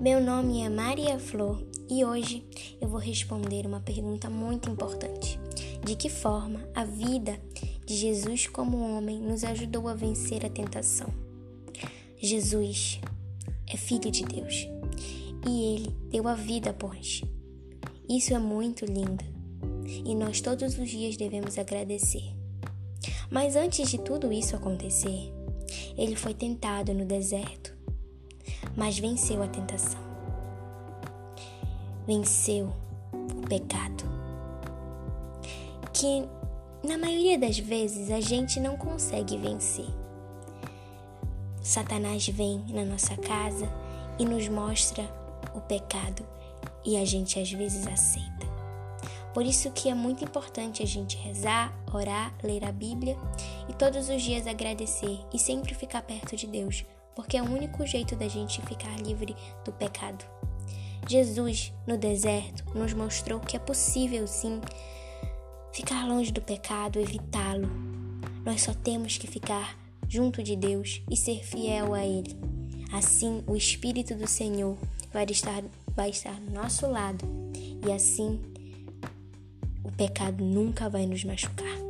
Meu nome é Maria Flor e hoje eu vou responder uma pergunta muito importante: De que forma a vida de Jesus como homem nos ajudou a vencer a tentação? Jesus é filho de Deus e ele deu a vida por nós. Isso é muito lindo e nós todos os dias devemos agradecer. Mas antes de tudo isso acontecer, ele foi tentado no deserto mas venceu a tentação. Venceu o pecado. Que na maioria das vezes a gente não consegue vencer. Satanás vem na nossa casa e nos mostra o pecado e a gente às vezes aceita. Por isso que é muito importante a gente rezar, orar, ler a Bíblia e todos os dias agradecer e sempre ficar perto de Deus, porque é o único jeito da gente ficar livre do pecado. Jesus, no deserto, nos mostrou que é possível sim ficar longe do pecado, evitá-lo. Nós só temos que ficar junto de Deus e ser fiel a Ele. Assim, o Espírito do Senhor vai estar, vai estar do nosso lado e assim o pecado nunca vai nos machucar.